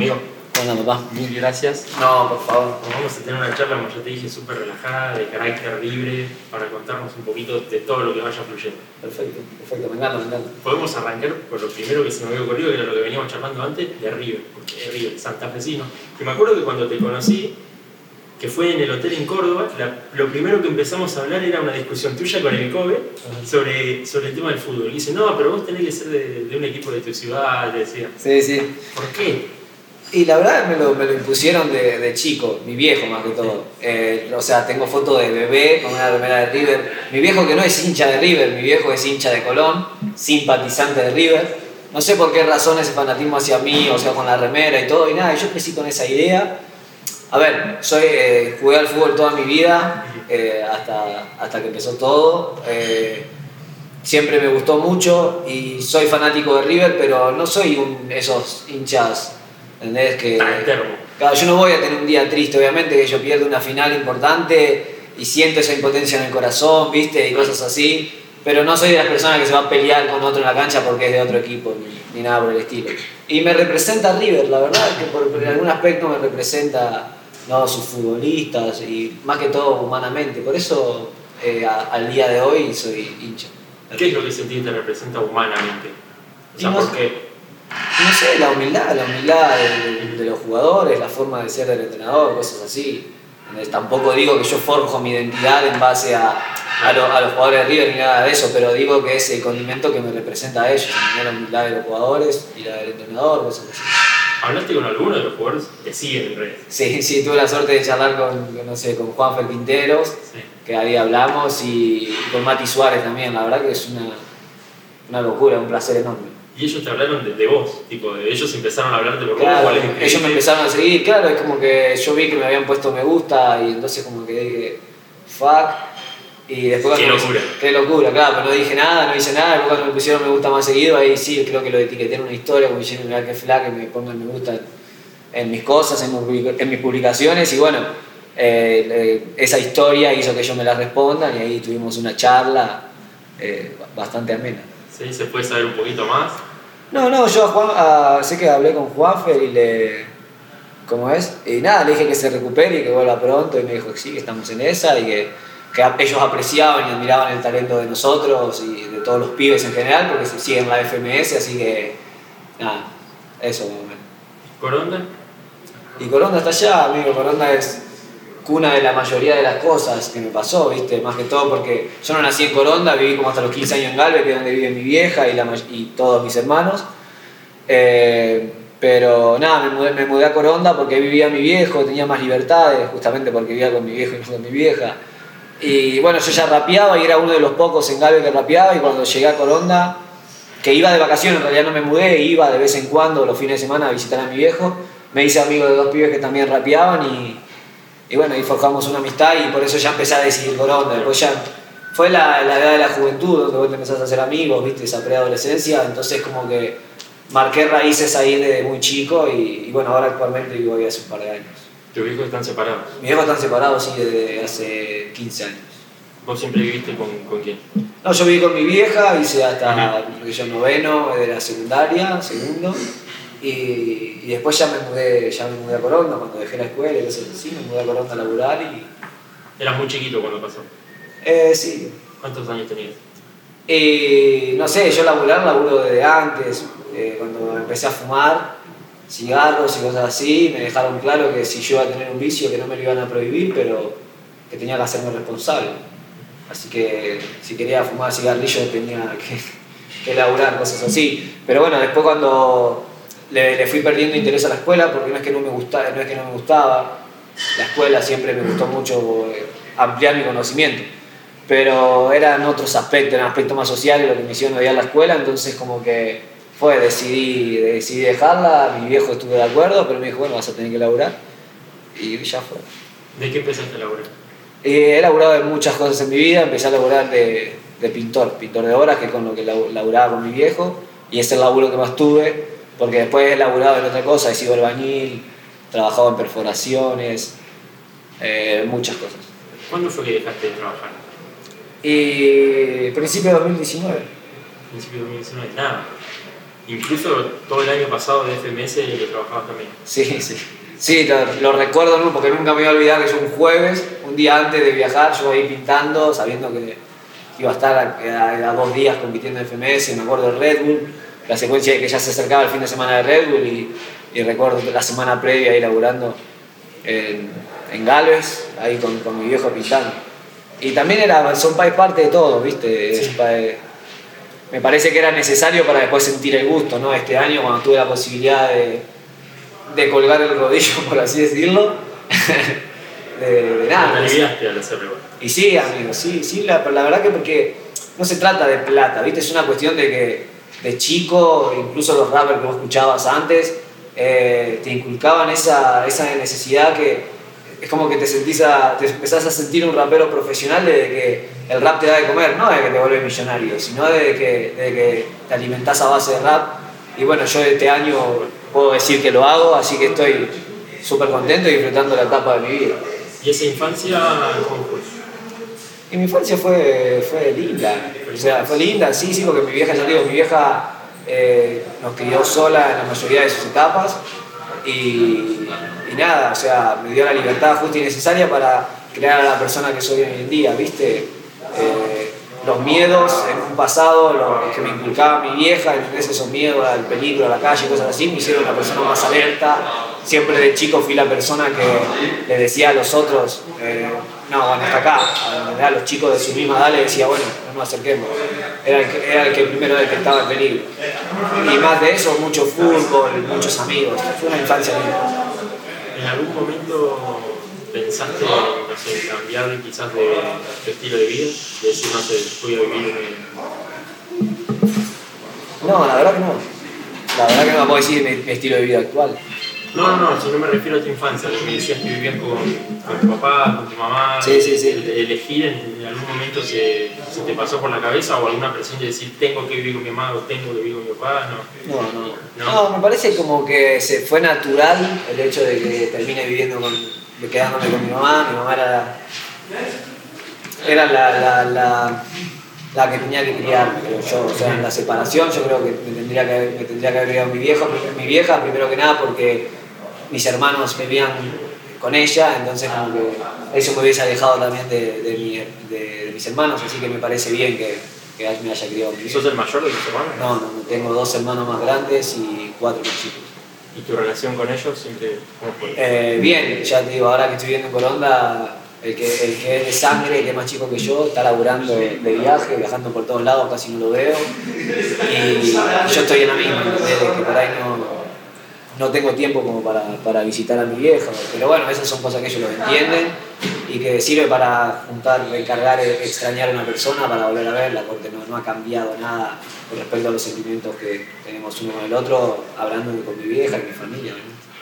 Amigo, Hola, papá. mil gracias. No, por favor. Vamos a tener una charla, como ya te dije, súper relajada, de carácter libre, para contarnos un poquito de todo lo que vaya fluyendo. Perfecto, perfecto. Me encanta, me encanta. Podemos arrancar por lo primero que se me había ocurrido, que era lo que veníamos charlando antes, de River, porque es River, santafesino. Que me acuerdo que cuando te conocí, que fue en el hotel en Córdoba, la- lo primero que empezamos a hablar era una discusión tuya con el Kobe sobre, sobre el tema del fútbol. Y dice, no, pero vos tenés que ser de, de un equipo de tu ciudad, le decía. Sí, sí. ¿Por qué? Y la verdad me lo, me lo impusieron de, de chico, mi viejo más que todo. Eh, o sea, tengo foto de bebé con una remera de River. Mi viejo que no es hincha de River, mi viejo es hincha de Colón, simpatizante de River. No sé por qué razón ese fanatismo hacia mí, o sea, con la remera y todo, y nada, yo crecí con esa idea. A ver, soy, eh, jugué al fútbol toda mi vida, eh, hasta, hasta que empezó todo. Siempre me gustó mucho y soy fanático de River, pero no soy un, esos hinchas, ¿entendés? Que. Claro, yo no voy a tener un día triste, obviamente, que yo pierdo una final importante y siento esa impotencia en el corazón, ¿viste? Y cosas así. Pero no soy de las personas que se va a pelear con otro en la cancha porque es de otro equipo, ni, ni nada por el estilo. Y me representa River, la verdad, que por, en algún aspecto me representa no, sus futbolistas y más que todo humanamente. Por eso eh, a- al día de hoy soy hincha. ¿Qué es lo que sentís te representa humanamente? O sea, no- porque No sé, la humildad, la humildad de, de los jugadores, la forma de ser del entrenador, cosas así. Tampoco digo que yo forjo mi identidad en base a, a, lo- a los jugadores de River ni nada de eso, pero digo que es el condimento que me representa a ellos, la humildad de los jugadores y la del entrenador, cosas así. ¿hablaste con alguno de los jugadores que siguen en redes? Sí, sí, tuve la suerte de charlar con, no sé, con Juan Quinteros, Sí. que ahí hablamos, y, y con Mati Suárez también, la verdad que es una, una locura, un placer enorme. Y ellos te hablaron de, de vos, tipo, de ellos empezaron a hablarte por vos, Claro, cuál el ellos me empezaron a seguir, claro, es como que yo vi que me habían puesto me gusta y entonces como que dije, fuck, y después Qué me- locura. qué locura, claro, pero no dije nada, no hice nada, después cuando me pusieron me gusta más seguido, ahí sí, creo que lo etiqueté en una historia, como diciendo, mirá que flaca, que me pongan me gusta en, mis cosas, en, mis publicaciones, y bueno, eh, eh, esa historia hizo que ellos me la respondan y ahí tuvimos una charla eh, bastante amena. Sí, se puede saber un poquito más. No, no, yo a Juan, a- sé que hablé con Juanfer y le. ¿Cómo es? Y nada, le dije que se recupere y que vuelva pronto. Y me dijo que sí, que estamos en esa y que, que ellos apreciaban y admiraban el talento de nosotros y de todos los pibes en general, porque se siguen la FMS, así que. Nada, eso más o menos. Coronda, Y Coronda está allá, amigo. Coronda es cuna de la mayoría de las cosas que me pasó, ¿viste? Más que todo porque yo no nací en Coronda, viví como hasta los 15 años en Galvez, que es donde vive mi vieja y, la, y todos mis hermanos. Eh, pero nada, me mudé, me mudé a Coronda porque vivía mi viejo, tenía más libertades, justamente porque vivía con mi viejo y no con mi vieja. Y bueno, yo ya rapeaba y era uno de los pocos en Galvez que rapeaba y cuando llegué a Coronda, que iba de vacaciones, en realidad no me mudé, iba de vez en cuando los fines de semana a visitar a mi viejo, me hice amigo de dos pibes que también rapeaban y, y bueno, ahí forjamos una amistad y por eso ya empecé a decidir Coronda. Después ya fue la, la edad de la juventud donde vos te empezás a hacer amigos, viste, esa preadolescencia, entonces como que marqué raíces ahí desde muy chico y, y bueno, ahora actualmente vivo ahí hace un par de años. tus hijos están separados. Mis viejos están separados, sí, desde hace 15 años. ¿Vos siempre viviste con, con quién? No, yo viví con mi vieja, hice hasta yo noveno de la secundaria, segundo, y, y después ya me mudé, ya me mudé a Coronda cuando dejé la escuela y cosas así, me mudé a Coronda a laburar y Eras muy chiquito cuando pasó. eh, sí. ¿Cuántos años tenías? Y no sé, yo laburar laburo desde antes, eh, cuando empecé a fumar cigarros y cosas así, me dejaron claro que si yo iba a tener un vicio que no me lo iban a prohibir, pero que tenía que hacerme responsable. Así que si quería fumar cigarrillos tenía que, que laburar, cosas así. Pero bueno, después cuando le, le fui perdiendo interés a la escuela, porque no es que no me gustaba, no es que no me gustaba, la escuela siempre me gustó mucho eh, ampliar mi conocimiento. Pero eran otros aspectos, eran aspectos más sociales lo que me hicieron odiar la escuela, entonces como que fue, decidí, decidí dejarla, mi viejo estuvo de acuerdo, pero me dijo, bueno, vas a tener que laburar. Y ya fue. ¿De qué empezaste a laburar? Eh, he laburado en muchas cosas en mi vida, empecé a laburar de, de pintor, pintor de obras, que es con lo que laburaba con mi viejo, y es el laburo que más tuve, porque después he laburado en otra cosa, he sido albañil, trabajado en perforaciones, eh, muchas cosas. ¿Cuándo fue que dejaste de trabajar? Y principio de 2019. Principio de 2019, nada. incluso todo el año pasado de FMS que trabajabas también. Sí, sí. Sí, lo, recuerdo ¿no? porque nunca me voy a olvidar que es un jueves, un día antes de viajar, yo ahí pintando, sabiendo que iba a estar a, dos días compitiendo en FMS, me acuerdo de Red Bull, la secuencia de que ya se acercaba el fin de semana de Red Bull y, y recuerdo la semana previa ahí laburando en, en Galvez, ahí con, con, mi viejo pintando. Y también era, son parte de todo, ¿viste? me parece que era necesario para después sentir el gusto, ¿no? Este año cuando tuve la posibilidad de, de colgar el rodillo, por así decirlo, de, nada. Y sí, amigo, sí, sí, la, la verdad que porque no se trata de plata, ¿viste? Es una cuestión de que de chico, incluso los rappers que vos escuchabas antes, eh, te inculcaban esa, esa necesidad que es como que te sentís a, te empezás a sentir un rapero profesional desde que el rap te da de comer, no de que te vuelves millonario, sino desde que, de que te alimentás a base de rap. Y bueno, yo este año puedo decir que lo hago, así que estoy súper contento y disfrutando la etapa de mi vida. ¿Y esa infancia cómo fue? Y mi infancia fue, fue linda, o sea, fue linda, sí, sí, porque mi vieja, ya digo, mi vieja eh, nos crió sola en la mayoría de sus etapas y, nada, o sea, me dio la libertad justa y necesaria para crear a la persona que soy hoy en día, ¿viste? Eh, los miedos en un pasado, los que me inculcaba mi vieja, esos miedos al peligro, a la calle, cosas así, me hicieron una persona más alerta. Siempre de chico fui la persona que le decía a los otros, eh, no, bueno, hasta acá. A los chicos de su misma edad le decía, bueno, no nos acerquemos. Era el, que, era el que primero detectaba el peligro. Y más de eso, mucho fútbol, muchos amigos. Fue una infancia linda. ¿En algún momento pensaste, no sé, cambiar quizás de, estilo de vida? De decir, no sé, voy a vivir No, la verdad que no. La verdad que no puedo decir mi estilo de vida actual. No, no, si no me refiero a tu infancia, lo que me decías que vivías con, con tu papá, con tu mamá. Sí, sí, sí. elegir en, algún momento se, se, te pasó por la cabeza o alguna presión de decir tengo que vivir con mi mamá o tengo que vivir con mi papá, no. No, no. No, me parece como que se fue natural el hecho de que termine viviendo con, de quedándome con mi mamá. Mi mamá era, era la, la, la la que tenía que criar yo, o sea, en la separación yo creo que me tendría que, me tendría que haber criado mi viejo, mi vieja, primero que nada porque mis hermanos vivían con ella, entonces como que eso me hubiese alejado también de, de, mis hermanos, así que me parece bien que, que me haya criado. ¿Sos el mayor de tus hermanos? No, no, tengo dos hermanos más grandes y cuatro más chicos. ¿Y tu relación con ellos siempre cómo fue? Eh, bien, ya te digo, ahora que estoy viviendo en Coronda, el que, el que es de sangre, que es más chico que yo, está laburando de, viaje, viajando por todos lados, casi no lo veo. Y, yo estoy en la misma, que por ahí no, no tengo tiempo como para, para, visitar a mi vieja, pero bueno, esas son cosas que ellos lo entienden y que sirve para juntar, recargar, extrañar a una persona para volver a verla, porque no, no ha cambiado nada con respecto a los sentimientos que tenemos uno con el otro, hablando con mi vieja y mi familia,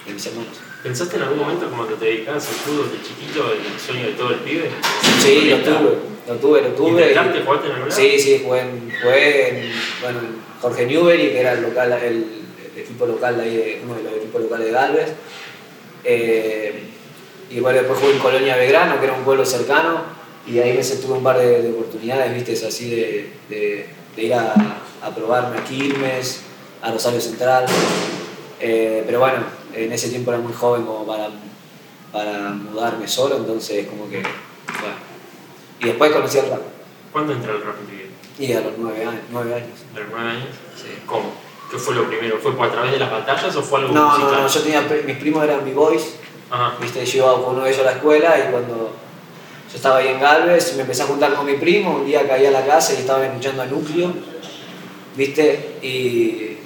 de mis hermanos. ¿Pensaste en algún momento cuando te dedicabas al fútbol de chiquito, el sueño de todo el pibe? Sí, lo tuve, lo tuve, lo tuve. ¿Intentaste, jugaste en el Sí, sí, jugué en, jugué en, bueno, Jorge Newbery, que era el local, el equipo local de ahí, uno de los equipos locales de Galvez. Eh, y bueno, después jugué en Colonia Belgrano, que era un pueblo cercano, y ahí me tuve un par de, oportunidades, viste, así de, de, ir a, a, probarme a Quilmes, a Rosario Central. Eh, pero bueno, en ese tiempo era muy joven como para, para mudarme solo, entonces como que, bueno. Y después conocí al rap. ¿Cuándo entró el rap en tu vida? Y a los nueve años. Nueve años. ¿A los nueve años? Sí. ¿Cómo? ¿Qué fue lo primero? ¿Fue a través de las batallas o fue algo no, musical? No, no, yo tenía, mis primos eran B-Boys, ¿viste? yo iba con uno de ellos a la escuela y cuando yo estaba ahí en Galvez me empecé a juntar con mi primo, un día caí a la casa y estaba escuchando a Núcleo, ¿viste? Y,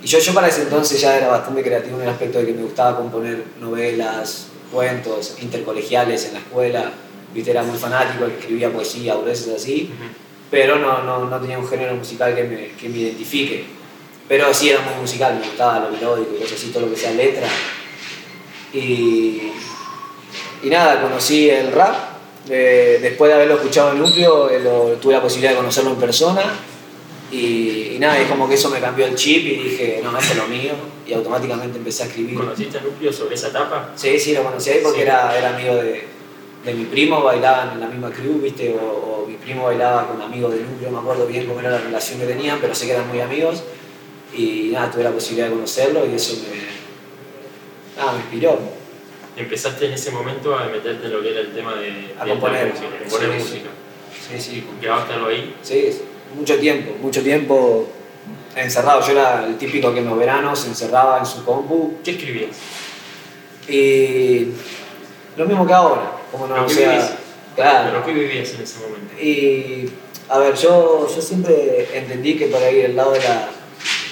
y yo, yo para ese entonces ya era bastante creativo en el aspecto de que me gustaba componer novelas, cuentos, intercolegiales en la escuela, ¿viste? Era muy fanático, escribía poesía, veces así pero no, no, no, tenía un género musical que me, que me, identifique. Pero sí era muy musical, me gustaba lo melódico y cosas así, todo lo que sea letra. Y, y nada, conocí el rap. Eh, después de haberlo escuchado en Núcleo, eh, tuve la posibilidad de conocerlo en persona. Y, y, nada, es como que eso me cambió el chip y dije, no, esto es lo mío. Y automáticamente empecé a escribir. ¿Conociste a Núcleo sobre esa etapa? Sí, sí, lo conocí ahí porque era, era amigo de, de mi primo, bailaban en la misma crew, ¿viste? O, mi primo bailaba con amigos del núcleo, no me acuerdo bien cómo era la relación que tenían, pero sé que eran muy amigos. Y nada, tuve la posibilidad de conocerlo y eso me, nada, me inspiró. Empezaste en ese momento a meterte en lo que era el tema de, A de componer. música, componer Sí, sí. música. Sí, sí. ¿Grabaste algo ahí? Sí, mucho tiempo, mucho tiempo encerrado. Yo era el típico que en los veranos se encerraba en su compu ¿Qué escribías? y lo mismo que ahora, como no, ¿Pero o sea, vivís? claro. ¿Pero qué vivías en ese momento? Y a ver, yo, yo siempre entendí que por ahí el lado de la,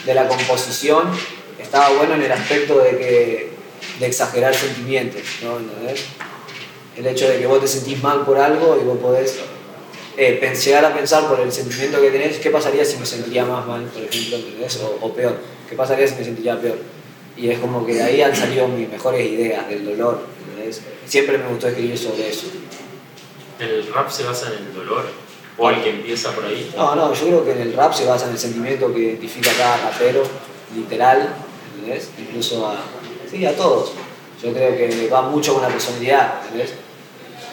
de la composición estaba bueno en el aspecto de, que, de exagerar sentimientos, ¿no? ¿Entendés? El hecho de que vos te sentís mal por algo y vos podés eh, llegar a pensar por el sentimiento que tenés, ¿qué pasaría si me sentiría más mal, por ejemplo, ¿entendés? O, o peor, ¿qué pasaría si me sentiría peor? Y es como que de ahí han salido mis mejores ideas del dolor, ¿entendés? Siempre me gustó escribir sobre eso. ¿El rap se basa en el dolor? ¿O el que empieza por ahí? No, no, yo creo que en el rap se basa en el sentimiento que identifica a cada rapero, literal, ¿entendés? Incluso a, sí, a todos. Yo creo que va mucho con la personalidad, ¿entendés?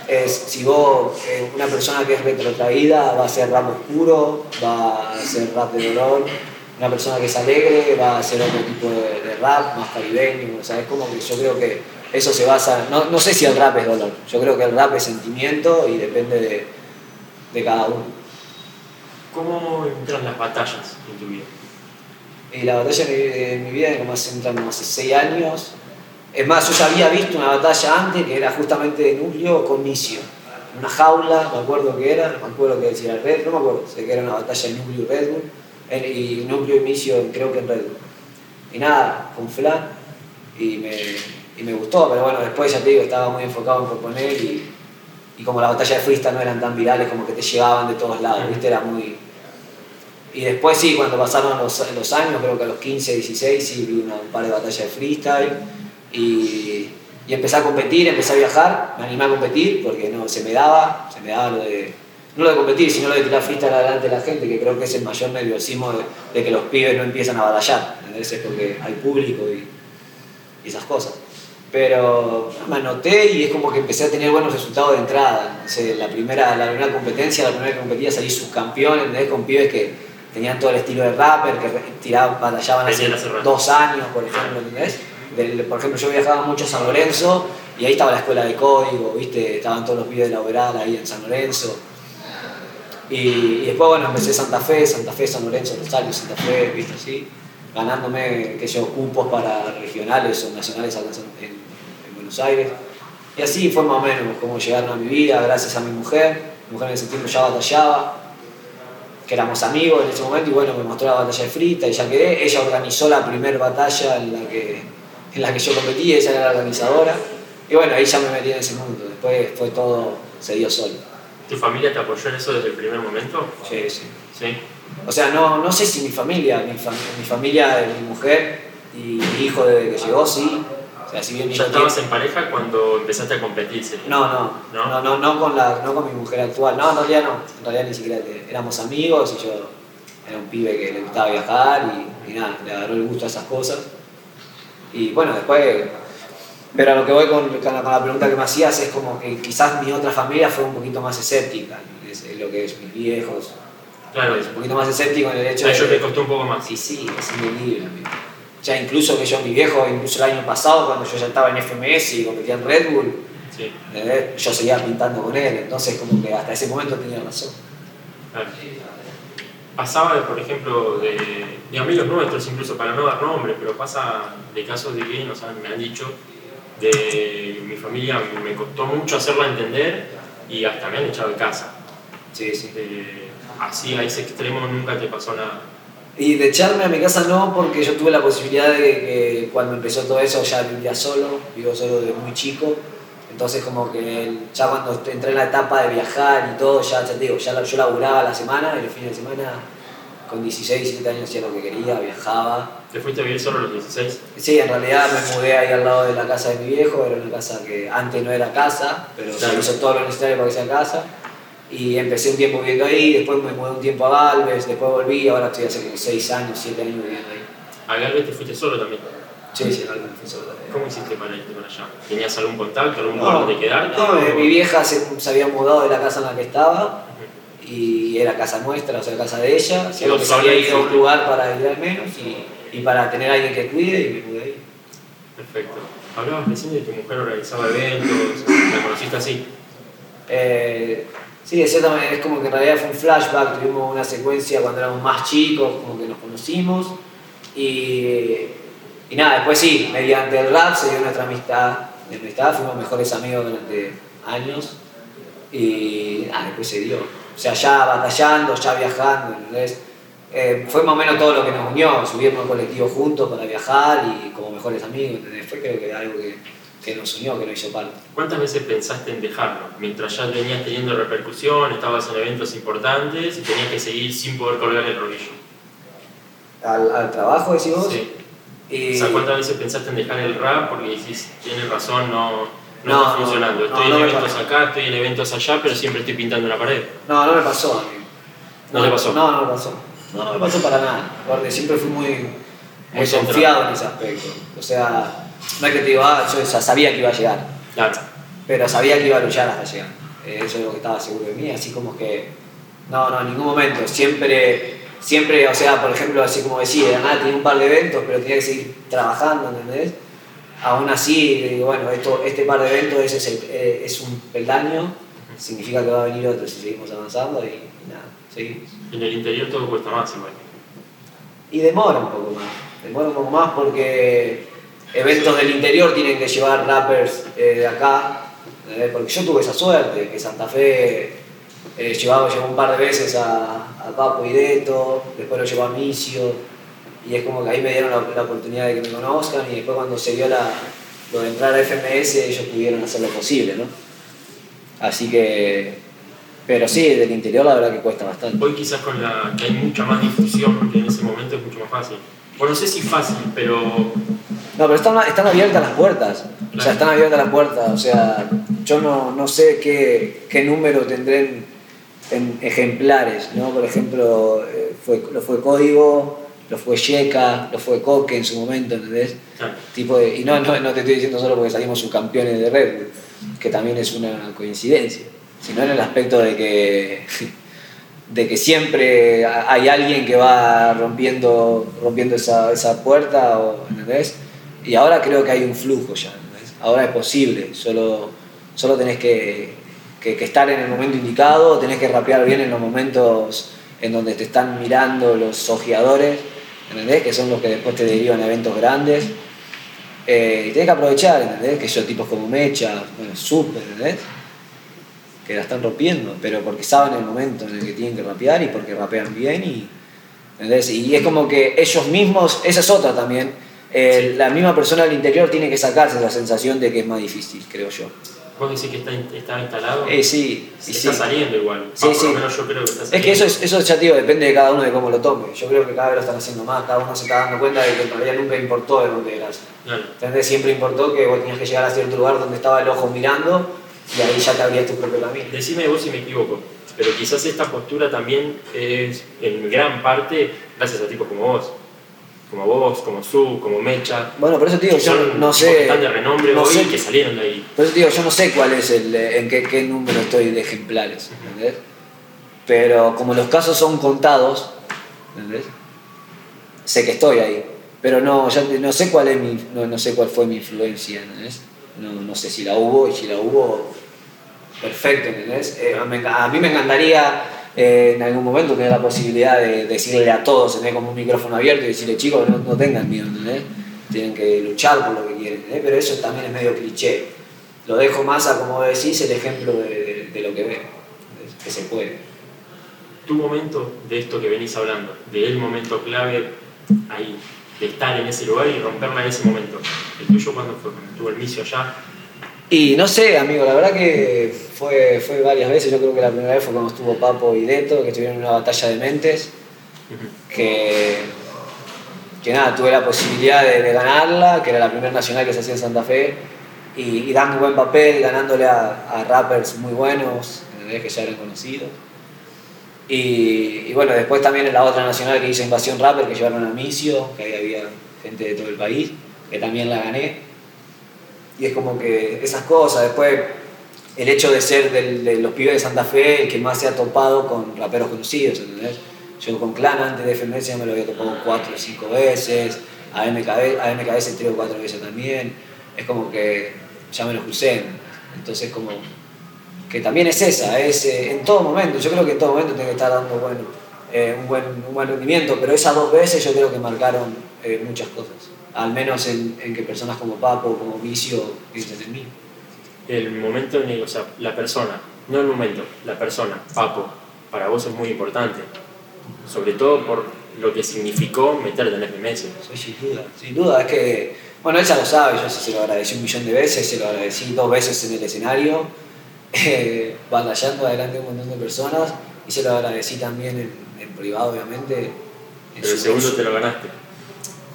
Es, si vos, eh, una persona que es retrotraída, va a hacer rap oscuro, va a hacer rap de dolor. Una persona que es alegre va a hacer otro tipo de, de rap, más caribeño, o sea, es como que yo creo que eso se basa, no, no sé si el rap es dolor, yo creo que el rap es sentimiento y depende de, de cada uno. ¿Cómo entran las batallas en tu vida? Y la batalla de mi, vida, como hace, entran como hace seis años. Es más, yo ya había visto una batalla antes que era justamente de núcleo con Nicio. Una jaula, me acuerdo que era, no me acuerdo que decía Red, no me acuerdo, sé que era una batalla de núcleo y Red Bull, y núcleo y Nicio creo que en Red Bull. Y nada, con Flan, y me, y me gustó, pero bueno, después ya te digo, estaba muy enfocado en proponer y, y como la batalla de freestyle no eran tan virales, como que te llevaban de todos lados, ¿viste? Era muy, y después sí, cuando pasaron los, los años, creo que a los 15, 16, sí vi una- un par de batallas de freestyle y, y empecé a competir, empecé a viajar, me animé a competir porque no, se me daba, se me daba lo de, no lo de competir, sino lo de tirar freestyle adelante de la gente, que creo que es el mayor nerviosismo de, de que los pibes no empiezan a batallar, ¿entendés? Es porque hay público y, y esas cosas. Pero me anoté y es como que empecé a tener buenos resultados de entrada. La, primera, la primera competencia, la primera que competía salí subcampeón, ¿entendés? Con pibes que tenían todo el estilo de rapper, que tiraban, batallaban hace dos años, por ejemplo, ¿entendés? Del- por ejemplo, yo viajaba mucho a San Lorenzo y ahí estaba la escuela de código, ¿viste? Estaban todos los pibes de la Oberal ahí en San Lorenzo. Y, y después, bueno, empecé Santa Fe, Santa Fe, San Lorenzo, Rosario, Santa Fe, ¿viste? Así, ganándome, que yo, cupos para regionales o nacionales acá en, San- en- en Buenos Aires. Y así fue más o menos como llegaron a mi vida, gracias a mi mujer. Mi mujer en ese tiempo ya batallaba, que éramos amigos en ese momento, y bueno, me mostró la batalla de Frita y ya quedé. Ella organizó la primera batalla en la que, en la que yo competí, ella era la organizadora. Y bueno, ahí ya me metí en ese mundo. Después fue todo, se dio solo. ¿Tu familia te apoyó en eso desde el primer momento? Sí, sí. Sí. O sea, no, no sé si mi familia, mi, fam- mi familia de mi mujer y mi hijo desde que llegó, sí. O sea, si bien ¿Ya estabas en pareja cuando empezaste a competir? No, no, ¿No? no, no, con la, no con mi mujer actual. No, en realidad no. En realidad ni siquiera éramos amigos y yo era un pibe que le gustaba viajar y, y nada, le agarró el gusto a esas cosas. Y bueno, después, pero a lo que voy con, con la, con la pregunta que me hacías es como que quizás mi otra familia fue un poquito más escéptica, es, es lo que es mis viejos. Claro, Es un poquito más escéptico en el hecho a de... ellos les costó un poco más. Sí, sí, es entendible. amigo. Ya incluso que yo, mi viejo, incluso el año pasado, cuando yo ya estaba en FMS y competía en Red Bull, Sí, ¿entendés? yo seguía pintando con él, entonces como que hasta ese momento tenía razón. claro. Pasaba, por ejemplo, de, de amigos nuestros, incluso para no dar nombres, pero pasa de casos de que nos han, me han dicho de mi familia me costó mucho hacerla entender y hasta me han echado de casa. Sí, sí. Eh, así a ese extremo nunca te pasó nada. Y de echarme a mi casa no, porque yo tuve la posibilidad de que cuando empezó todo eso ya vivía solo, vivo solo desde muy chico. Entonces como que ya cuando entré en la etapa de viajar y todo, ya, ya te digo, ya yo laburaba la semana y los fines de semana con 16, 17 años hacía lo que quería, viajaba. ¿Te fuiste a vivir solo a los 16? Sí, en realidad me mudé ahí al lado de la casa de mi viejo, era una casa que antes no era casa, pero Claro. se hizo todo lo necesario para que sea casa. Y empecé un tiempo viviendo ahí, después me mudé un tiempo a Galvez, después volví, ahora estoy hace como 6 años, 7 años viviendo ahí. A Galvez te fuiste solo también. Sí, sí, Galvez fue solo también. ¿Cómo hiciste para irte para allá? ¿Tenías algún contacto, algún No, lugar donde quedarte? no, eh, o- mi vieja se, se había mudado de la casa en la que estaba y era casa nuestra, o sea, casa de ella. Quedó que se había ido a un lugar para ir al menos y, y para tener a alguien que cuide y me pude ir. Perfecto. Hablabas recién de que tu mujer organizaba eventos, ¿la conociste así? Eh, sí, de cierta manera es como que en realidad fue un flashback, tuvimos una secuencia cuando éramos más chicos, como que nos conocimos y, y nada, después sí, mediante el rap se dio nuestra amistad, nuestra amistad, fuimos mejores amigos durante años y nada, después se dio. O sea, ya batallando, ya viajando, ¿entendés? Eh, fue más o menos todo lo que nos unió, subirnos al colectivo juntos para viajar y como mejores amigos, ¿entendés? Fue creo que algo que, que nos unió, que nos hizo parte. ¿Cuántas veces pensaste en dejarlo? Mientras ya venías teniendo repercusión, estabas en eventos importantes y tenías que seguir sin poder colgar el rodillo. ¿Al, al trabajo decís vos? Sí. Y- O sea, ¿cuántas veces pensaste en dejar el rap porque decís, tienes razón, no, no, No, está funcionando? no, Estoy no en eventos acá, estoy en eventos allá, pero siempre estoy pintando una pared. No, no me pasó. ¿No te pasó? No, no me pasó. No, no me pasó para nada. Porque siempre fui muy, muy confiado en ese aspecto. O sea, no es que te digo, ah, yo ya sabía que iba a llegar, Claro. pero sabía que iba a luchar hasta llegar. Eh, Eso es lo que estaba seguro de mí, así como que, no, no, en ningún momento. Siempre, siempre, o sea, por ejemplo, así como decía, de nada, tenía un par de eventos, pero tenía que seguir trabajando, ¿entendés? Aún así, digo, bueno, esto, este par de eventos ese es, el- eh, es un peldaño, significa que va a venir otro si seguimos avanzando y, y nada, seguimos. En el interior todo cuesta más igual. Y demora un poco más, demora un poco más porque eventos del interior tienen que llevar rappers eh, de acá, ¿entendés? porque yo tuve esa suerte, que Santa Fe eh, llevaba, llevó un par de veces a, a Papo y Deto, después lo llevó a Micio, y es como que ahí me dieron la, la oportunidad de que me conozcan, y después cuando se dio la, lo de entrar a FMS, ellos pudieron hacer lo posible, ¿no? Así que, pero sí, del interior la verdad que cuesta bastante. Hoy quizás con la que hay mucha más difusión, porque en ese momento es mucho más fácil. Bueno, no sé si fácil, pero No, pero están, están abiertas las puertas. O sea, están abiertas las puertas. O sea, yo no, no sé qué, qué número tendré en, ejemplares, ¿no? Por ejemplo, eh, fue, lo fue Código, lo fue Yeka, lo fue Coque en su momento, ¿entendés? claro, Tipo de- y no, no, no te estoy diciendo solo porque salimos subcampeones de Red Bull, que también es una coincidencia, sino en el aspecto de que, de que siempre hay alguien que va rompiendo, rompiendo esa, esa puerta. Y ahora creo que hay un flujo ya. Ahora es posible, solo, solo tenés que, que- que estar en el momento indicado, tenés que rapear bien en los momentos en donde te están mirando los ojeadores, ¿entendés? Que son los que después te derivan a eventos grandes. Eh, y tenés que aprovechar. Que son tipos como Mecha, Super. Que la están rompiendo, pero porque saben el momento en el que tienen que rapear y porque rapean bien y, ¿entendés? Y es como que ellos mismos, esa es otra también, eh, la misma persona del interior tiene que sacarse la sensación de que es más difícil, creo yo. vos decís que está, está instalado. Eh, sí, y está sí. saliendo igual. Sí, Va, por sí. lo menos yo creo que está Es que eso, es, eso ya digo, depende de cada uno de cómo lo tome. Yo creo que cada vez lo están haciendo más, cada uno se está dando cuenta de que realidad nunca importó de dónde eras. Claro. ¿Entendés? Siempre importó que vos tenías que llegar a cierto lugar donde estaba el ojo mirando y ahí ya te abrías tu propio camino. Decime vos si me equivoco, pero quizás esta postura también es en gran parte gracias a tipos como vos. Como vos, como Su, como Mecha. Bueno, por eso te digo, yo no sé. que están de renombre no hoy sé- que salieron de ahí. Por eso te digo, yo no sé cuál es el, eh, en qué, qué número estoy de ejemplares, ¿entendés? Pero como los casos son contados, ¿entendés? Sé que estoy ahí, pero no, ya no sé cuál es mi, no, no sé cuál fue mi influencia, ¿entendés? No, no sé si la hubo y si la hubo, perfecto, ¿entendés? Eh, a mí me encantaría eh, en algún momento tener la posibilidad de decirle a todos, tener como un micrófono abierto y decirle, chicos, no, tengan miedo, ¿entendés? Tienen que luchar por lo que quieren, ¿entendés? Pero eso también es medio cliché. Lo dejo más a, como decís, el ejemplo de, de- de lo que ¿entendés? que se puede. Tu momento de esto que venís hablando, de el momento clave ahí, de estar en ese lugar y romperla en ese momento. ¿El tuyo cuándo fue? Cuando estuvo el misio allá. Y no sé, amigo, la verdad que fue, fue varias veces. Yo creo que la primera vez fue cuando estuvo Papo y Deto, que estuvieron en una batalla de mentes, que, que nada, tuve la posibilidad de, de ganarla, que era la primera nacional que se hacía en Santa Fe, y, y dando buen papel, ganándole a, a rappers muy buenos, que ya eran conocidos. Y, bueno, después también en la otra nacional que hizo Invasión Rapper, que llevaron a Micio, que ahí había gente de todo el país, que también la gané. Y es como que esas cosas, después el hecho de ser de los pibes de Santa Fe el que más se ha topado con raperos conocidos, ¿entendés? Yo con Clan antes de ya me lo había topado cuatro o cinco veces, a, MKB, a MKS tres o cuatro veces también. Es como que ya me lo crucé. Entonces como que también es esa, es eh, en todo momento, yo creo que en todo momento tiene que estar dando bueno, eh, un, buen, un buen rendimiento, pero esas dos veces yo creo que marcaron eh, muchas cosas, al menos en, en, que personas como Papo, como Vicio, piensen en mí. El momento, en el, o sea, la persona, no el momento, la persona, Papo, para vos es muy importante, sobre todo por lo que significó meterte en FMS. Sí, sin duda, sin duda, es que, bueno, él ya lo sabe, yo se lo agradecí un millón de veces, se lo agradecí dos veces en el escenario, eh, batallando adelante de un montón de personas y se lo agradecí también en, en privado, obviamente. Pero el segundo te lo ganaste.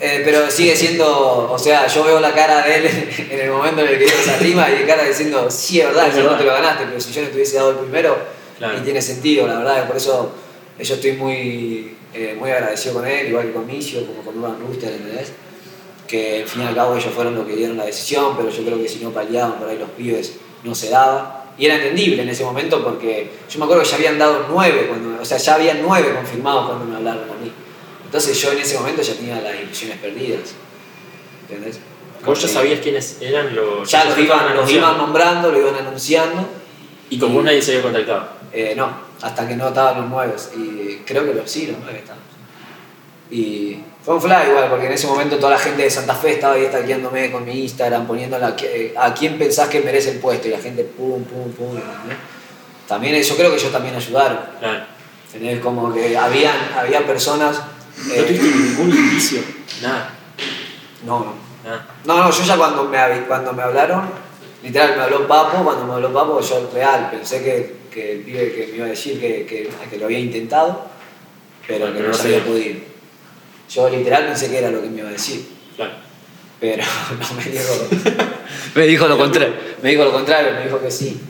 Eh, pero sigue siendo, o sea, yo veo la cara de él en el momento en el que hizo esa rima y de cara diciendo, sí, es verdad, el segundo te lo ganaste, pero si yo no te hubiese dado el primero, claro. y tiene sentido, la verdad, por eso yo estoy muy, eh, muy agradecido con él, igual que con Micio, como con Urban Rooster, ¿entendés? Que al fin y al cabo ellos fueron los que dieron la decisión, pero yo creo que si no paliaban por ahí los pibes no se daba. Y era entendible en ese momento porque yo me acuerdo que ya habían dado nueve, cuando, o sea, ya habían nueve confirmados cuando me hablaron a mí. Entonces yo en ese momento ya tenía las ilusiones perdidas. ¿Entendés? ¿Vos ya sabías quiénes eran los.? Ya los iban, los iban nombrando, lo iban anunciando. ¿Y con vos nadie se había contactado? Eh, no, hasta que no estaban los nuevos. Y creo que los sí, los nueve estaban. Y fue un fly igual, porque en ese momento toda la gente de Santa Fe estaba ahí stalkeándome con mi Instagram, poniendo a quién pensás que merece el puesto, y la gente pum, pum, pum. ¿no? También, yo creo que ellos también ayudaron. Claro. ¿Entendés? Como que habían, había personas. ¿No eh, tuviste ningún indicio? Nada. No, no. Nada. No, no, yo ya cuando me, cuando me hablaron, literal, me habló Papo, cuando me habló Papo, yo real, pensé que, que el pibe que me iba a decir que, que, que lo había intentado, pero que no, no se había podido. Yo literal pensé que era lo que me iba a decir. Claro. Pero no me dijo. me dijo lo contrario. Me dijo lo contrario, me dijo que sí.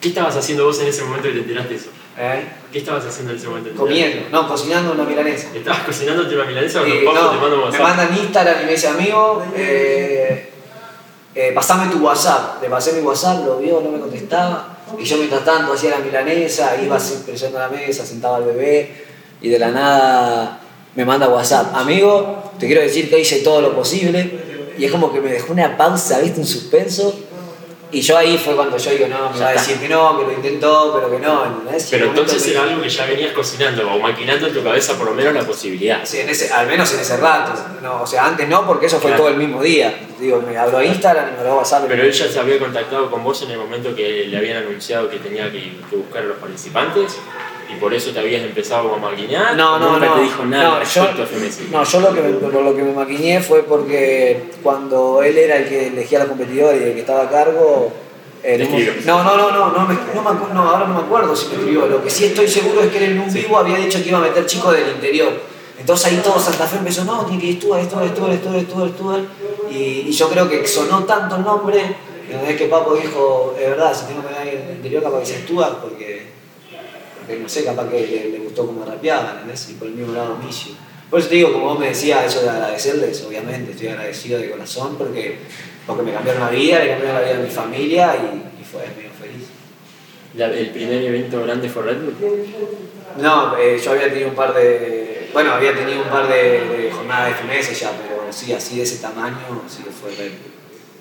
¿Qué estabas haciendo vos en ese momento que te enteraste eso? ¿Eh? ¿Qué estabas haciendo en ese momento? Comiendo, no, cocinando una milanesa. ¿Estabas cocinándote una milanesa o eh, no, te mando WhatsApp? Me mandan Instagram y me dice, amigo, eh, eh, pasame tu WhatsApp. Le pasé mi WhatsApp, lo vio, no me contestaba. Y yo mientras tanto hacía la milanesa, iba presionando la mesa, sentaba al bebé y de la nada me manda WhatsApp, amigo, te quiero decir que hice todo lo posible. Y es como que me dejó una pausa, ¿viste? Un suspenso. Y yo ahí fue cuando yo digo, no, me va a decir que no, que lo intentó, pero que no. ¿entendés? Pero entonces era algo que ya venías cocinando o maquinando en tu cabeza por lo menos la posibilidad. Sí, en ese, al menos en ese rato. No, o sea, antes no, porque eso fue claro. todo el mismo día. Digo, me habló a Instagram y me habló a WhatsApp. Pero ella se había contactado con vos en el momento que le habían anunciado que tenía que, que buscar a los participantes y por eso te habías empezado a maquinear? No, no, nunca no. te dijo nada no, respecto yo, a FMS. No, yo lo que, me, por lo que me maquineé fue porque cuando él era el que elegía a los competidores y el que estaba a cargo. Eh, no, no, no, no, no, me, no, me, no, ahora no me acuerdo si me escribió. Lo que sí estoy seguro es que él en un sí. vivo había dicho que iba a meter chicos del interior. Entonces ahí todo Santa Fe empezó, no, tiene que ir Stuart, Stuart, Stuart, Stuart, Stuart, Stuart. Y, y yo creo que sonó tanto el nombre, que que Papo dijo, es verdad, si tengo que ir al interior capaz que sea Stuart, porque porque no sé, capaz que le, le gustó como rapeaba, ¿entendés? Y por el mismo lado Misio. Por eso te digo, como vos me decías, eso de agradecerles, obviamente, estoy agradecido de corazón porque, porque me cambiaron la vida, le cambiaron la vida a mi familia y, y fue medio feliz. ¿La, ¿El primer evento grande fue Red Bull? No, eh, yo había tenido un par de. Bueno, había tenido un par de, de jornadas de FMS ya, pero sí, así de ese tamaño, sí que fue Red Bull.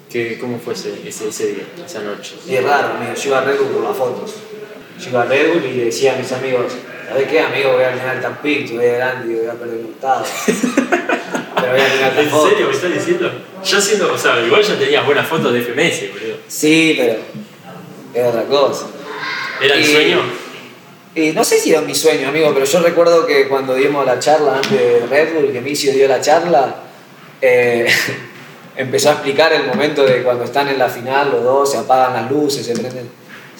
¿Qué, ¿Cómo fue ese, ese, ese día, esa noche? Y es raro, amigo, yo iba a Red Bull por las fotos yo iba a Red Bull y le decía a mis amigos, ¿sabes qué, amigo? Voy a ganar el Tampic, te voy a grande y voy a perder el octavo. Pero voy a tener ¿En serio me estás diciendo? Yo siendo, o sea, igual ya tenías buenas fotos de FMS, boludo. Sí, pero es otra cosa. ¿Era el Y- sueño? Y no sé si era mi sueño, amigo, pero yo recuerdo que cuando dimos la charla antes de Red Bull, que Micio dio la charla, eh, empezó a explicar el momento de cuando están en la final, los dos, se apagan las luces, se prenden,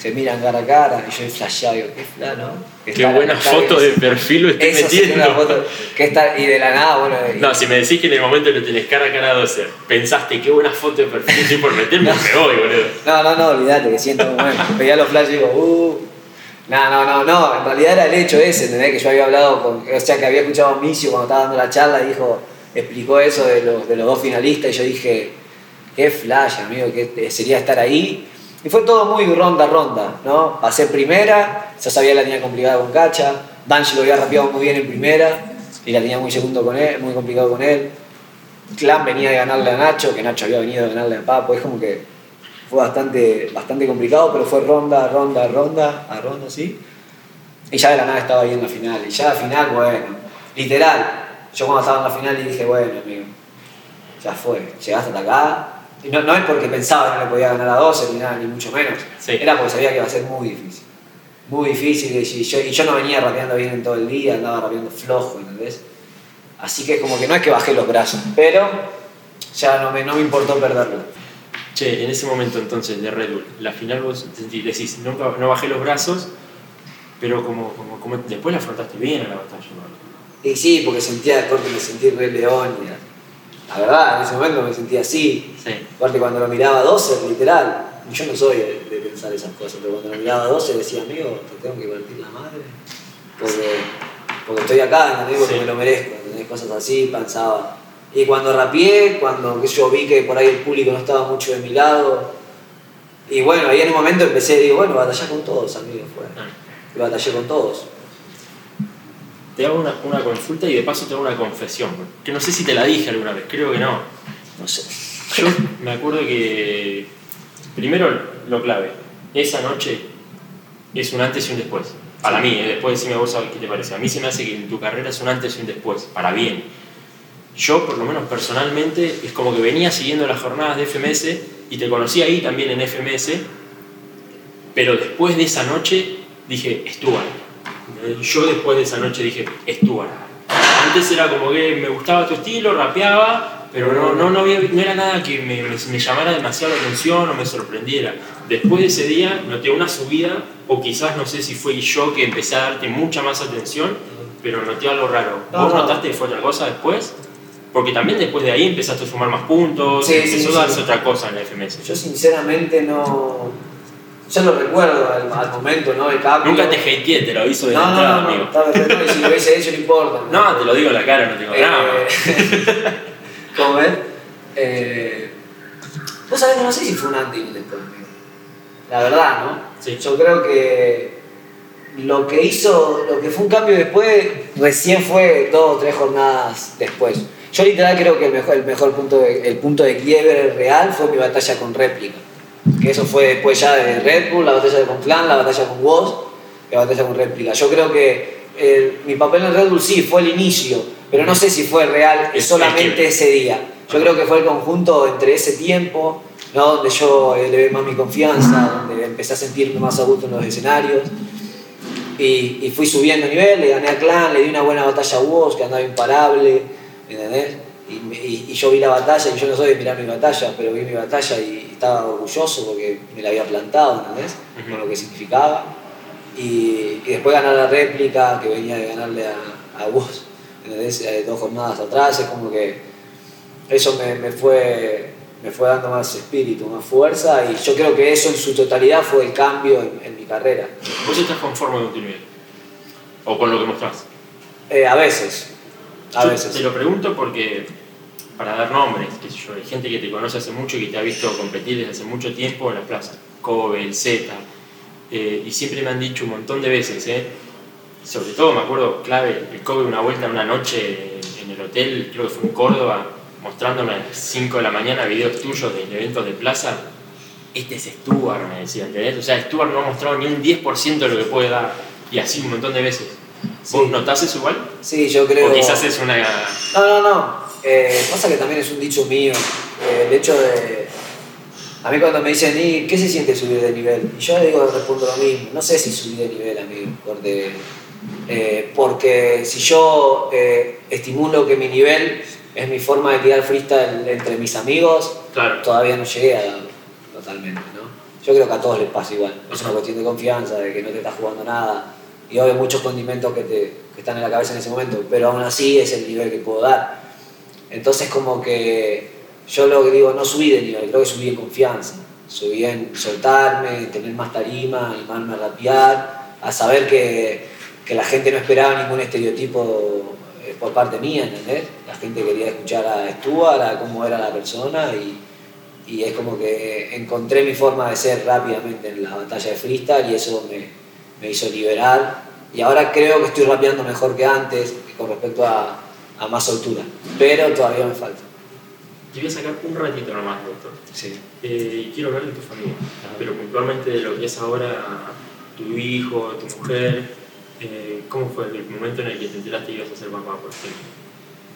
se miran cara a cara, y yo flasheaba, digo, qué flano. Qué buena foto de perfil lo estoy Eso metiendo. una foto que está, y de la nada, bueno, y- No, si me decís que en el momento lo tenés cara a cara a 12, pensaste qué buena foto de perfil estoy por meterme, No. me voy, boludo. No, no, no, olvídate que siento un momento. Veía los flashes y digo, uh. No, no, no, no. En realidad era el hecho ese, ¿entendés? Que yo había hablado con. O sea, que había escuchado a Micio cuando estaba dando la charla y dijo, explicó eso de los, de los dos finalistas y yo dije, qué flash, amigo, que sería estar ahí. Y fue todo muy ronda ronda, ¿no? Pasé primera, ya sabía la tenía complicada con Cacha. Banji lo había rapeado muy bien en primera y la tenía muy segundo con él, muy complicado con él. Clan venía de ganarle a Nacho, que Nacho había venido a ganarle a Papo, es como que fue bastante, bastante complicado, pero fue ronda, ronda, ronda, a ronda, sí. Y ya de la nada estaba ahí en la final. Y ya la final, bueno, literal. Yo cuando estaba en la final y dije, bueno, amigo, ya fue, llegaste hasta acá. Y no, no es porque pensaba que no le podía ganar a 12 ni nada, ni mucho menos. Sí. Era porque sabía que iba a ser muy difícil. Muy difícil. Y yo, y yo no venía rapeando bien en todo el día, andaba rapeando flojo, ¿entendés? Así que es como que no es que bajé los brazos, pero ya no me, no me importó perderlo. Che, en ese momento entonces de Red Bull, la final vos decís, no, no bajé los brazos, pero como, como, como después la afrontaste bien a la batalla. ¿no? Y sí, porque sentía de corte, me sentí re león. y la, verdad, en ese momento me sentía así. Sí. Aparte cuando lo miraba a 12, literal, yo no soy de, de pensar esas cosas, pero cuando lo miraba a 12 decía, amigo, te tengo que partir la madre. Porque, porque estoy acá, ¿entendés? Porque Sí. me lo merezco, ¿entendés? Cosas así, pensaba. Y cuando rapié, cuando yo vi que por ahí el público no estaba mucho de mi lado, y bueno, ahí en un momento empecé, digo, bueno, batallé con todos, amigo, fue. Y batallé con todos. Te hago una, una consulta y de paso te hago una confesión, que no sé si te la dije alguna vez, creo que no. No sé. Yo me acuerdo que, primero lo clave, esa noche es un antes y un después. Para mí, ¿eh? después decime vos a ver qué te parece. A mí se me hace que en tu carrera es un antes y un después, para bien. Yo, por lo menos personalmente, es como que venía siguiendo las jornadas de FMS y te conocí ahí también en FMS, pero después de esa noche dije, Stuart. Eh, Yo después de esa noche dije, Stuart. Antes era como que me gustaba tu estilo, rapeaba, pero no, no, no, había- no era nada que me, me- me llamara demasiado la atención o me sorprendiera. Después de ese día noté una subida, o quizás no sé si fue yo que empecé a darte mucha más atención, pero noté algo raro. ¿Vos no. notaste que fue otra cosa después? Porque también después de ahí empezaste a sumar más puntos, Sí, empezó sí, a darse sí. otra cosa en la FMS. Yo sinceramente no. Yo lo recuerdo al, al momento, ¿no? El cambio. Nunca te hateé, te lo hizo de No, no, entrada, no, no, amigo. perfecto, y si lo hubiese hecho no importa. No, te lo digo en la cara, no tengo nada. Eh, ¿Cómo es? Eh, Vos sabés que no sé si fue un antes y un después, amigo. La verdad, ¿no? Sí. Yo creo que lo que hizo, lo que fue un cambio después, recién fue dos o tres jornadas después. Yo literal creo que el mejor, el mejor punto, de, el punto de quiebre real fue mi batalla con réplica. Que eso fue después ya de Red Bull, la batalla con Clan, la batalla con Woz, la batalla con réplica. Yo creo que eh, mi papel en Red Bull sí fue el inicio, pero no sé si fue real Es- solamente es ese día. Yo creo que fue el conjunto entre ese tiempo, ¿no? donde yo elevé más mi confianza, donde empecé a sentirme más a gusto en los escenarios. Y, y fui subiendo nivel, le gané a Clan, le di una buena batalla a Woz, que andaba imparable, ¿entendés? Y, me- y- y yo vi la batalla, y yo no soy de mirar mi batalla, pero vi mi batalla y estaba orgulloso porque me la había plantado, ¿entendés? Ujú. Con lo que significaba. Y, y después ganar la réplica, que venía de ganarle a, a Woz, ¿entendés? Eh, Dos jornadas atrás, es como que eso me, me fue, me fue dando más espíritu, más fuerza, y yo creo que eso en su totalidad fue el cambio en, en mi carrera. ¿Vos estás conforme con tu nivel? ¿O con lo que mostrás? Eh, a veces, a Yo veces. Te lo pregunto porque, para dar nombres, sé yo, hay gente que te conoce hace mucho y que te ha visto competir desde hace mucho tiempo en la plaza. Kobe, el Z. eh, y siempre me han dicho un montón de veces, ¿eh? sobre todo me acuerdo clave, el Kobe una vuelta una noche en el hotel, creo que fue en Córdoba, mostrándome a las 5 de la mañana videos tuyos de eventos de plaza. Este es Stuart, me decía, ¿entendés? O sea, Stuart no ha mostrado ni un 10% de lo que puede dar. Y así un montón de veces. ¿Vos Sí. notás eso igual? Sí, yo creo... O quizás es una... No, no, no. Eh, pasa que también es un dicho mío. eh, el hecho de... A mí cuando me dicen, ¿y qué se siente subir de nivel? Y yo digo, respondo lo mismo. No sé si subir de nivel, amigo. Porque, eh, porque si yo eh, estimulo que mi nivel es mi forma de tirar freestyle entre mis amigos, Claro. todavía no llegué a totalmente, ¿no? Yo creo que a todos les pasa igual. Es una cuestión de confianza, de que no te estás jugando nada. Y obvio muchos condimentos que, te, que están en la cabeza en ese momento, pero aún así es el nivel que puedo dar. Entonces como que yo lo que digo, no subí de nivel, creo que subí en confianza. Subí en soltarme, en tener más tarima, animarme a rapear, a saber que, que la gente no esperaba ningún estereotipo eh, por parte mía, ¿entendés? La gente quería escuchar a Stuart, a cómo era la persona y, y es como que encontré mi forma de ser rápidamente en la batalla de freestyle y eso me, me hizo liberar Y ahora creo que estoy rapeando mejor que antes con respecto a, a más soltura. Pero todavía me falta. Te voy a sacar un ratito nomás, doctor. Sí. Eh, y quiero hablar de tu familia, pero puntualmente de lo que es ahora tu hijo, tu mujer. Eh, ¿Cómo fue el momento en el que te enteraste que ibas a ser papá, por ejemplo?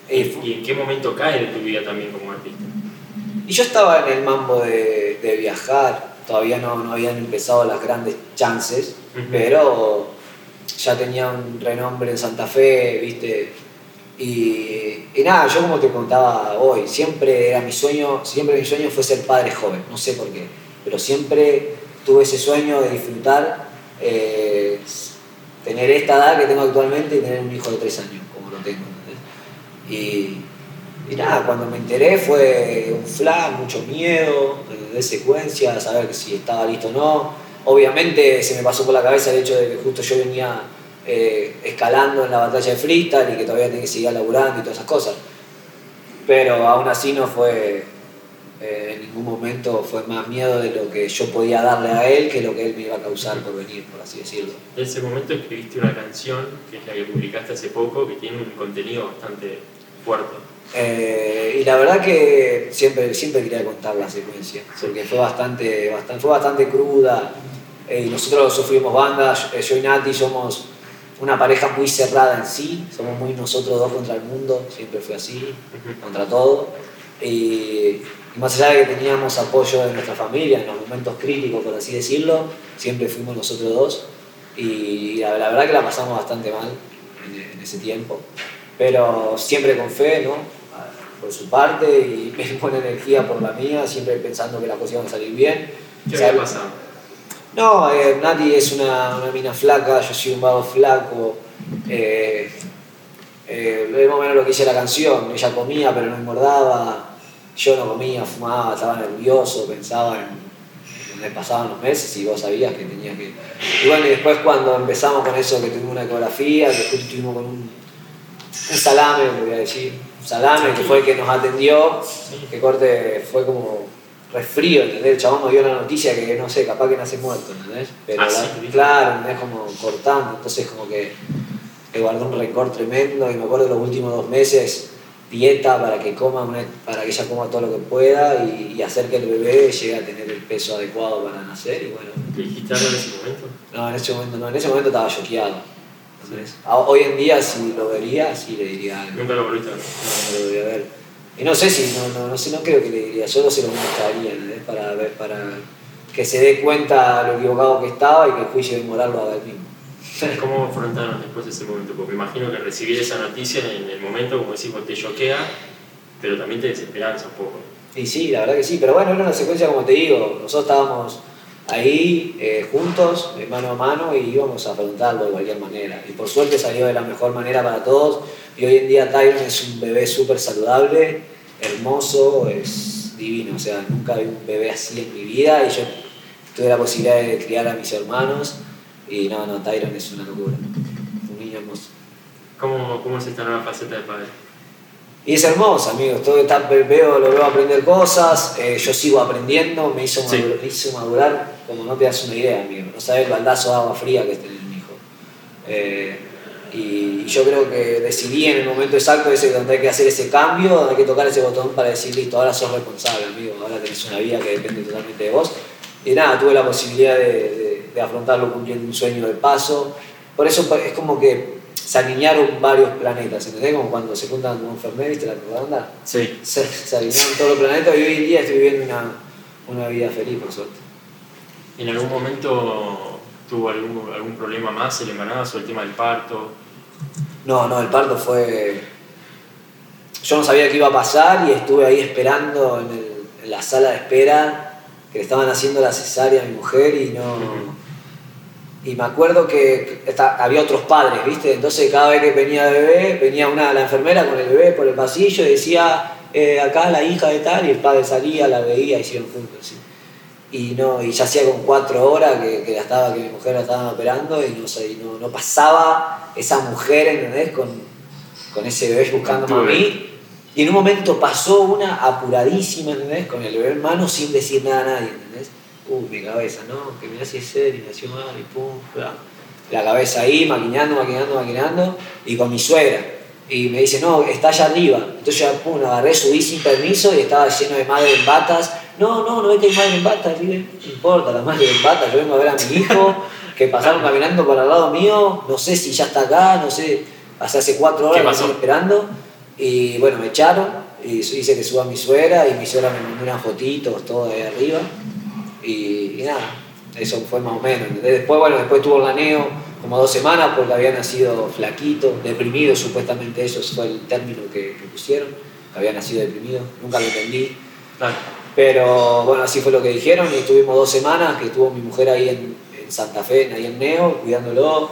Eh, ¿Y en qué momento cae de tu vida también como artista? Y yo estaba en el mambo de, de viajar, todavía no, no habían empezado las grandes chances, pero ya tenía un renombre en Santa Fe, ¿viste? Y, y nada, yo como te contaba hoy, siempre era mi sueño, siempre mi sueño fue ser padre joven, no sé por qué, pero siempre tuve ese sueño de disfrutar, eh, tener esta edad que tengo actualmente y tener un hijo de tres años, como lo tengo. ¿entendés? Y, y nada, cuando me enteré fue un flash, mucho miedo, de secuencia, saber si estaba listo o no. Obviamente se me pasó por la cabeza el hecho de que justo yo venía eh, escalando en la batalla de freestyle y que todavía tenía que seguir laburando y todas esas cosas. Pero aún así no fue, eh, en ningún momento fue más miedo de lo que yo podía darle a él que lo que él me iba a causar por venir, por así decirlo. En ese momento escribiste una canción, que es la que publicaste hace poco, que tiene un contenido bastante fuerte. Eh, y la verdad que siempre, siempre quería contar la secuencia, porque fue bastante, bastante, fue bastante cruda. eh, y nosotros sufrimos bandas, eh, yo y Nati somos una pareja muy cerrada en sí, somos muy nosotros dos contra el mundo, siempre fue así, contra todo. Y, y más allá de que teníamos apoyo de nuestra familia en los momentos críticos, por así decirlo, siempre fuimos nosotros dos. Y la, la verdad que la pasamos bastante mal en, en ese tiempo. Pero siempre con fe, ¿no? Por su parte y buena energía por la mía, siempre pensando que las cosas iban a salir bien. ¿Qué había pasado? no, eh, Nati es una, una mina flaca, yo soy un vago flaco. Eh, eh, es más o menos lo que dice la canción. Ella comía pero no engordaba. Yo no comía, fumaba, estaba nervioso, pensaba en donde pasaban los meses y vos sabías que tenía que. Y bueno, y después cuando empezamos con eso, que tuvimos una ecografía, que después estuvimos con un, un salame, le voy a decir, salame que fue el que nos atendió, que corte fue como resfrío, ¿entendés? El chabón nos dio la noticia que, no sé, capaz que nace muerto, ¿entendés? Pero Ah, la- sí, claro, ¿entendés? Como cortando, entonces como que me guardó un récord tremendo y me acuerdo los últimos dos meses dieta para que coma una- para que ella coma todo lo que pueda y, y hacer que el bebé llegue a tener el peso adecuado para nacer y bueno ¿Le dijiste algo en ese momento? no en ese momento no en ese momento estaba choqueado hoy en día si lo vería sí le diría algo Nunca lo volviste a ver. no, no lo voy a ver. Y no sé si, no, no, no sé, no creo que le diría, solo se lo mostraría. Para, ver, para que se dé cuenta lo equivocado que estaba y que el juicio de moral lo haga él mismo. ¿Cómo afrontaron después ese momento? Porque me imagino que recibir esa noticia en el momento, como decís, te choquea, pero también te desesperanza un poco. Y sí, la verdad que sí, pero bueno, era una secuencia como te digo, nosotros estábamos ahí eh, juntos, mano a mano, y íbamos a afrontarlo de cualquier manera. Y por suerte salió de la mejor manera para todos, y hoy en día Tyron es un bebé súper saludable, hermoso, es divino, o sea, nunca vi un bebé así en mi vida, y yo tuve la posibilidad de criar a mis hermanos, y no, no, Tyron es una locura, un niño hermoso. ¿Cómo, cómo es esta nueva faceta de padre? Y es hermoso, amigos. Todo está, veo, lo veo aprender cosas, eh, yo sigo aprendiendo, me hizo, Sí. madurar, me hizo madurar como no te das una idea, amigo. No sabes el baldazo de agua fría que es tener un hijo. Eh, y yo creo que decidí en el momento exacto ese donde hay que hacer ese cambio, donde hay que tocar ese botón para decir, listo, ahora sos responsable, amigo, ahora tenés una vida que depende totalmente de vos. Y nada, tuve la posibilidad de, de- de afrontarlo cumpliendo un sueño de paso. Por eso es como que se alinearon varios planetas, ¿entendés? Como cuando se juntan con enfermeros, ¿viste la redonda? Sí. Se, se alinearon todos los planetas y hoy en día estoy viviendo una, una vida feliz, por suerte. ¿En algún momento tuvo algún, algún problema más el embarazo, el tema del parto? No, no, el parto fue. Yo no sabía qué iba a pasar y estuve ahí esperando en, el- en la sala de espera que le estaban haciendo la cesárea a mi mujer y no. Y me acuerdo que esta- había otros padres, ¿viste? Entonces cada vez que venía el bebé, venía una, la enfermera con el bebé por el pasillo y decía, eh, acá la hija de tal, y el padre salía, la veía, hicieron juntos. ¿sí? Y, no, y ya hacía con cuatro horas que, que, estaba, que mi mujer la estaban operando y no, sé, no, no pasaba esa mujer, ¿entendés? Con, con ese bebé buscándome a mí. Y en un momento pasó una apuradísima, ¿entendés? Con el bebé en mano sin decir nada a nadie, ¿entendés? Uh, mi cabeza, ¿no? Que mirá si es serio, nació mal y pum, bla. la cabeza ahí, maquinando, maquinando, maquinando, y con mi suegra. Y me dice, no, está allá arriba. Entonces yo pum, agarré, subí sin permiso y estaba lleno de madre en batas. No, no, no ve que hay madre en batas, no importa, la madre en batas, yo vengo a ver a mi hijo, que pasaron caminando por al lado mío, no sé si ya está acá, no sé, hace, hace cuatro horas que estoy esperando. Y bueno, me echaron, y hice que suba mi suegra, y mi suegra me mandó unas fotitos, todo de ahí arriba. Y, y nada, eso fue más o menos. Después, bueno, después tuvo el laneo como dos semanas porque había nacido flaquito, deprimido, supuestamente eso fue el término que, pusieron, había nacido deprimido, nunca lo entendí. Pero bueno, así fue lo que dijeron y estuvimos dos semanas que estuvo mi mujer ahí en, Santa Fe, ahí en Neo, cuidándolo,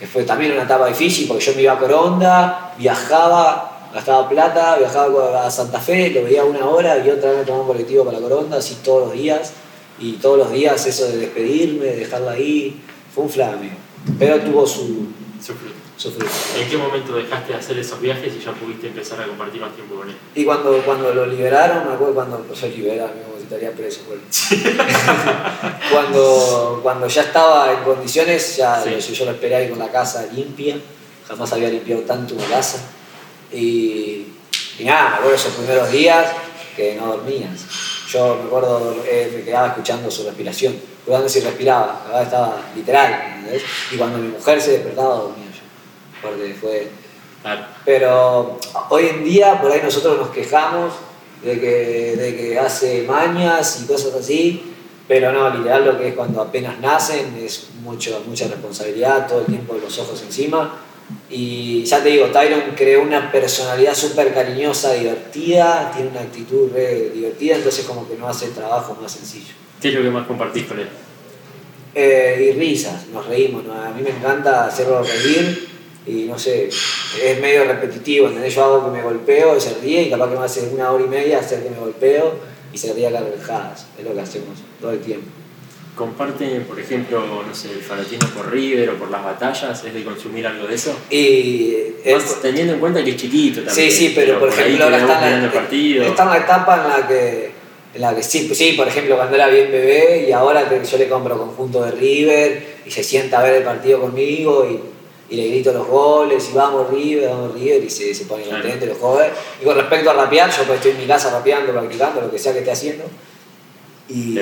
que fue también una etapa difícil porque yo me iba a Coronda, viajaba, gastaba plata, viajaba a Santa Fe, lo veía una hora y otra vez me tomaba un colectivo para Coronda, así todos los días. Y todos los días eso de despedirme, de dejarla ahí, fue un flame. Pero tuvo su, su fruto. ¿En qué momento dejaste de hacer esos viajes y ya pudiste empezar a compartir más tiempo con él? Y cuando, cuando lo liberaron, me acuerdo cuando se liberaron, me estaría preso. cuando, cuando ya estaba en condiciones, ya yo, lo esperé ahí con la casa limpia, jamás había limpiado tanto una casa. Y, y nada, me acuerdo esos primeros días que no dormías. Yo me acuerdo, eh, me quedaba escuchando su respiración, cuidando si respiraba, estaba literal, Y cuando mi mujer se despertaba, dormía yo, porque fue... Pero hoy en día, por ahí nosotros nos quejamos de que, de que hace mañas y cosas así, pero no, literal lo que es cuando apenas nacen es mucho, mucha responsabilidad, todo el tiempo los ojos encima y ya te digo, Tyron creó una personalidad súper cariñosa, divertida, tiene una actitud re divertida, entonces como que no hace el trabajo más sencillo. ¿Qué es lo que más compartís con él? Eh, y risas, nos reímos, a mí me encanta hacerlo reír y no sé, es medio repetitivo, ¿entendés? Yo hago que me golpeo y se ríe y capaz que me hace una hora y media hacer que me golpeo y se ríe a carcajadas, es lo que hacemos todo el tiempo comparten, por ejemplo, no sé, el fanatismo por River o por las batallas, ¿es de consumir algo de eso? Y teniendo en cuenta que es chiquito también. Sí, sí, pero, por, ejemplo ahora está en, la, está en la etapa en la que, en la que sí, sí, por ejemplo, cuando era bien bebé y ahora que yo le compro conjunto de River y se sienta a ver el partido conmigo y, y le grito los goles y vamos River, vamos River y se, se pone contento y lo jode. Y con respecto a rapear, yo pues estoy en mi casa rapeando, practicando, lo que sea que esté haciendo. Y,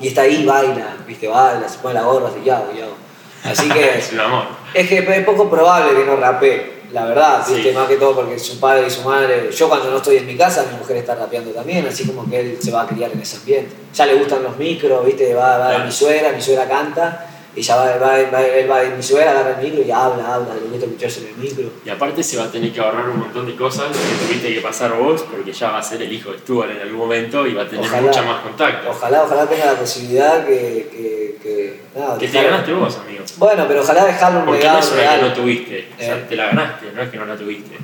y está ahí, baila, viste, baila, se pone la gorra, así, ya, ya. Así que. es un amor. Es que es poco probable que no rapee, la verdad, viste, más que todo porque su padre y su madre. Yo cuando no estoy en mi casa, mi mujer está rapeando también, así como que él se va a criar en ese ambiente. Ya le gustan los micros, viste, va, va a mi suegra, mi suegra canta y ya va, va, va, él va en mi suegra, agarra el micro y habla, habla, le gusta escucharse en el micro. Y aparte se va a tener que ahorrar un montón de cosas que tuviste que pasar vos, porque ya va a ser el hijo de Stuart en algún momento y va a tener mucha más contacto. Ojalá, ojalá tenga la posibilidad que... que, que, nada, que te ganaste vos, amigo. Bueno, pero ojalá dejarlo un porque legado no es una que no tuviste, o sea, eh. te la ganaste, no es que no la tuviste.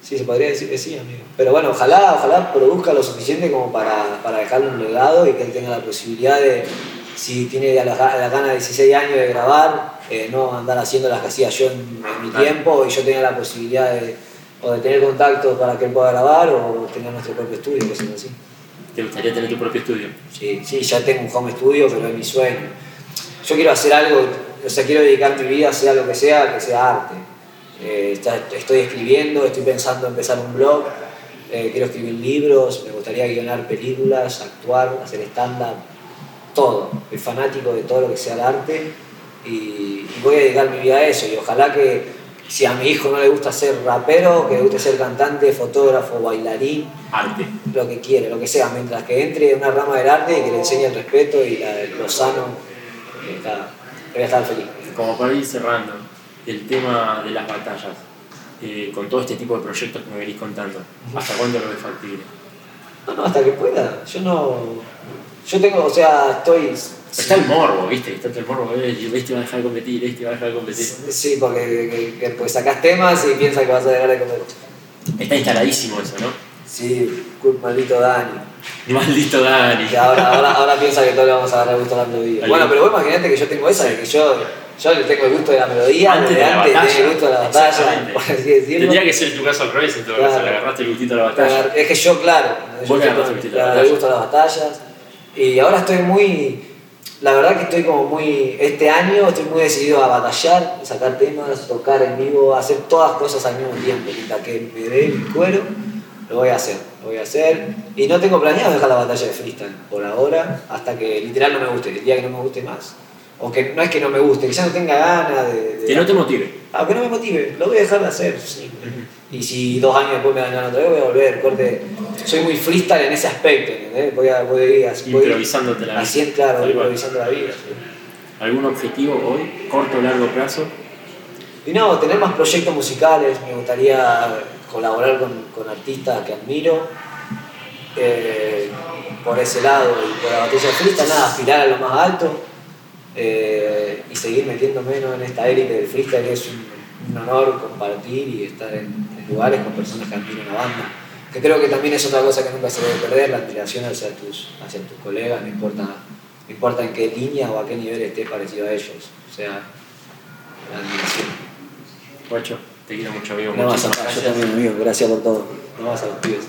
Sí, se podría decir que sí, amigo. Pero bueno, ojalá, ojalá produzca lo suficiente como para, para dejarle un legado y que él tenga la posibilidad de si tiene la, la gana de 16 años de grabar, eh, no andar haciendo las que hacía yo en, mi tiempo y yo tenía la posibilidad de, o de tener contacto para que él pueda grabar o tener nuestro propio estudio, cosas así. ¿Te gustaría tener tu propio estudio? Sí, sí, ya tengo un home studio, pero es mi sueño. Yo quiero hacer algo, o sea, quiero dedicar mi vida, sea lo que sea, que sea arte. Eh, estoy escribiendo, estoy pensando en empezar un blog, eh, quiero escribir libros, me gustaría guionar películas, actuar, hacer stand-up todo, soy fanático de todo lo que sea el arte y, voy a dedicar mi vida a eso y ojalá que si a mi hijo no le gusta ser rapero, que le guste ser cantante, fotógrafo, bailarín, arte, lo que quiere, lo que sea, mientras que entre en una rama del arte y que le enseñe el respeto y lo sano, está, voy a estar feliz. Como para ir cerrando, el tema de las batallas, eh, con todo este tipo de proyectos que me venís contando, ¿hasta cuándo lo ves factible? No, no, hasta que pueda. Yo no yo tengo, o sea, estoy. Está el morbo, ¿viste? Está el morbo, este va a dejar de competir, este va a dejar de competir. Sí, porque que, pues sacás temas y piensas que vas a dejar de competir. Está instaladísimo eso, ¿no? Sí, maldito Dani. Maldito Dani. Que ahora, ahora, ahora piensa que todos le vamos a dar el gusto a la melodía. Bueno, pero vos imaginate que yo tengo esa, de que yo, yo le tengo el gusto de la melodía, antes de, la antes batalla. el gusto de la batalla, por así decirlo. Tendría que ser tu caso al revés, en todo caso, le agarraste el gustito a la batalla. Es que yo, claro, vos le agarraste el gusto a las batallas y ahora estoy muy, la verdad que estoy como muy, este año estoy muy decidido a batallar, sacar temas, tocar en vivo, hacer todas cosas al mismo tiempo. Mientras que me dé mi cuero, lo voy a hacer, lo voy a hacer. Y no tengo planeado dejar la batalla de freestyle por ahora, hasta que literal no me guste, el día que no me guste más. O que no es que no me guste, que ya no tenga ganas de... de Que no te motive. aunque no me motive, lo voy a dejar de hacer. sí. Y si dos años después me dan ganas otra vez, voy a volver. Corte. Soy muy freestyle en ese aspecto, ¿entendés? Voy a, voy a ir así. voy Improvisándote la vida. Así, claro, cual. improvisando la vida. sí. ¿Algún objetivo hoy? ¿Corto o largo plazo? Y no, tener más proyectos musicales, me gustaría colaborar con, con artistas que admiro. eh, por ese lado y por la batalla de freestyle, nada, aspirar a lo más alto eh, y seguir metiendo menos en esta élite del freestyle, que es un, un honor compartir y estar en, en lugares con personas que admiran la banda. Que creo que también es otra cosa que nunca se debe perder, la admiración hacia tus, hacia tus colegas, no importa, no importa en qué línea o a qué nivel estés parecido a ellos. O sea, la admiración. Guacho, te quiero mucho, amigo. No vas a Muchísimas yo gracias. también, amigo. Gracias por todo. No vas a los pibes.